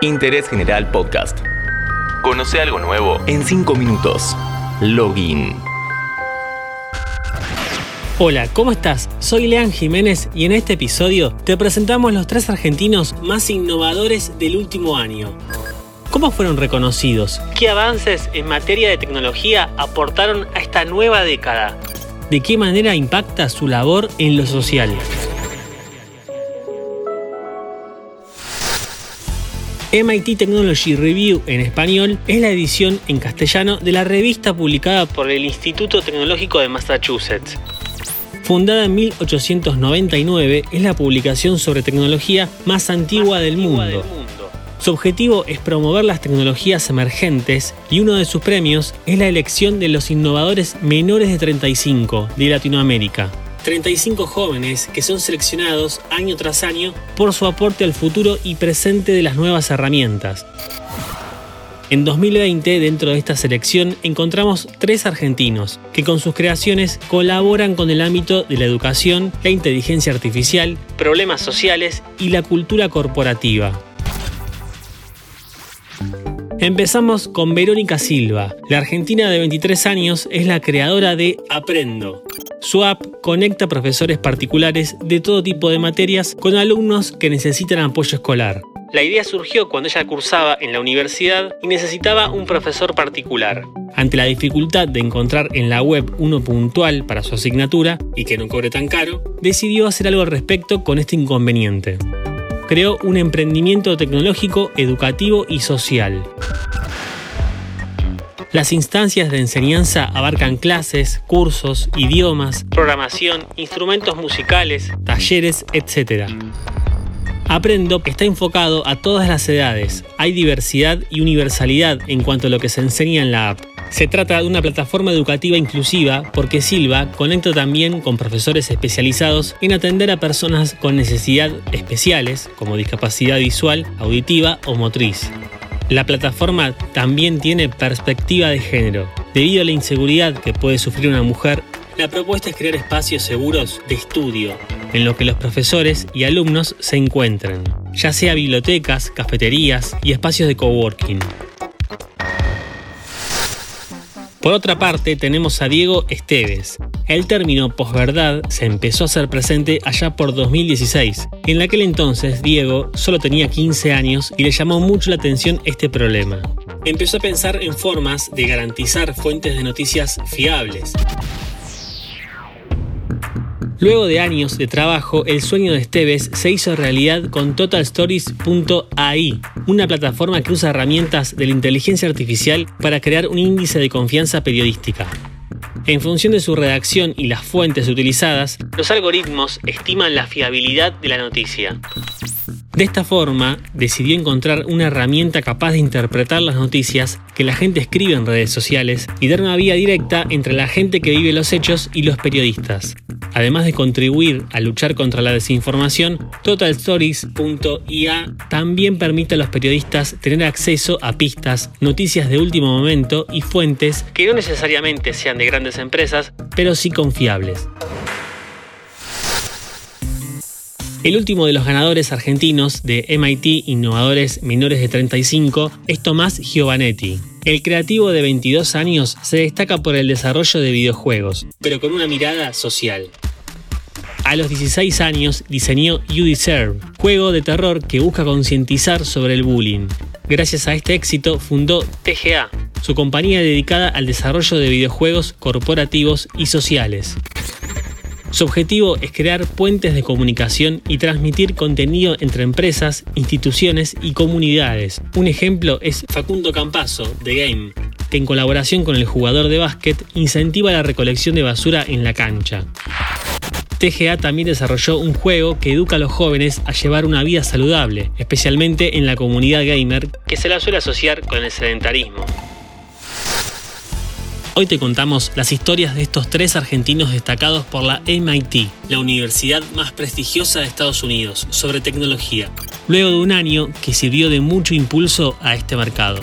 Interés General Podcast. Conoce algo nuevo en 5 minutos. Login. Hola, ¿cómo estás? Soy Lean Jiménez y en este episodio te presentamos los tres argentinos más innovadores del último año. ¿Cómo fueron reconocidos? ¿Qué avances en materia de tecnología aportaron a esta nueva década? ¿De qué manera impacta su labor en lo social? MIT Technology Review en español es la edición en castellano de la revista publicada por el Instituto Tecnológico de Massachusetts. Fundada en 1899, es la publicación sobre tecnología más antigua, del, mundo. Su objetivo es promover las tecnologías emergentes y uno de sus premios es la elección de los innovadores menores de 35 de Latinoamérica. 35 jóvenes que son seleccionados año tras año por su aporte al futuro y presente de las nuevas herramientas. En 2020, dentro de esta selección, encontramos tres argentinos que con sus creaciones colaboran con el ámbito de la educación, la inteligencia artificial, problemas sociales y la cultura corporativa. Empezamos con Verónica Silva. La argentina de 23 años es la creadora de Aprendo. Su app conecta profesores particulares de todo tipo de materias con alumnos que necesitan apoyo escolar. La idea surgió cuando ella cursaba en la universidad y necesitaba un profesor particular. Ante la dificultad de encontrar en la web uno puntual para su asignatura y que no cobre tan caro, decidió hacer algo al respecto con este inconveniente creó un emprendimiento tecnológico, educativo y social. Las instancias de enseñanza abarcan clases, cursos, idiomas, programación, instrumentos musicales, talleres, etc. Aprendo está enfocado a todas las edades. Hay diversidad y universalidad en cuanto a lo que se enseña en la app. Se trata de una plataforma educativa inclusiva porque Silva conecta también con profesores especializados en atender a personas con necesidad especiales como discapacidad visual, auditiva o motriz. La plataforma también tiene perspectiva de género. Debido a la inseguridad que puede sufrir una mujer, la propuesta es crear espacios seguros de estudio en los que los profesores y alumnos se encuentren, ya sea bibliotecas, cafeterías y espacios de coworking. Por otra parte, tenemos a Diego Esteves. El término posverdad se empezó a hacer presente allá por 2016. En aquel entonces, Diego solo tenía 15 años y le llamó mucho la atención este problema. Empezó a pensar en formas de garantizar fuentes de noticias fiables. Luego de años de trabajo, el sueño de Esteves se hizo realidad con TotalStories.ai, una plataforma que usa herramientas de la inteligencia artificial para crear un índice de confianza periodística. En función de su redacción y las fuentes utilizadas, los algoritmos estiman la fiabilidad de la noticia. De esta forma, decidió encontrar una herramienta capaz de interpretar las noticias que la gente escribe en redes sociales y dar una vía directa entre la gente que vive los hechos y los periodistas. Además de contribuir a luchar contra la desinformación, TotalStories.ia también permite a los periodistas tener acceso a pistas, noticias de último momento y fuentes que no necesariamente sean de grandes empresas, pero sí confiables. El último de los ganadores argentinos de MIT Innovadores Menores de 35 es Tomás Giovanetti. El creativo de 22 años se destaca por el desarrollo de videojuegos, pero con una mirada social. A los 16 años diseñó You Deserve, juego de terror que busca concientizar sobre el bullying. Gracias a este éxito fundó TGA, su compañía dedicada al desarrollo de videojuegos corporativos y sociales. Su objetivo es crear puentes de comunicación y transmitir contenido entre empresas, instituciones y comunidades. Un ejemplo es Facundo Campazo, de Game, que en colaboración con el jugador de básquet incentiva la recolección de basura en la cancha. TGA también desarrolló un juego que educa a los jóvenes a llevar una vida saludable, especialmente en la comunidad gamer que se la suele asociar con el sedentarismo. Hoy te contamos las historias de estos tres argentinos destacados por la MIT, la universidad más prestigiosa de Estados Unidos, sobre tecnología, luego de un año que sirvió de mucho impulso a este mercado.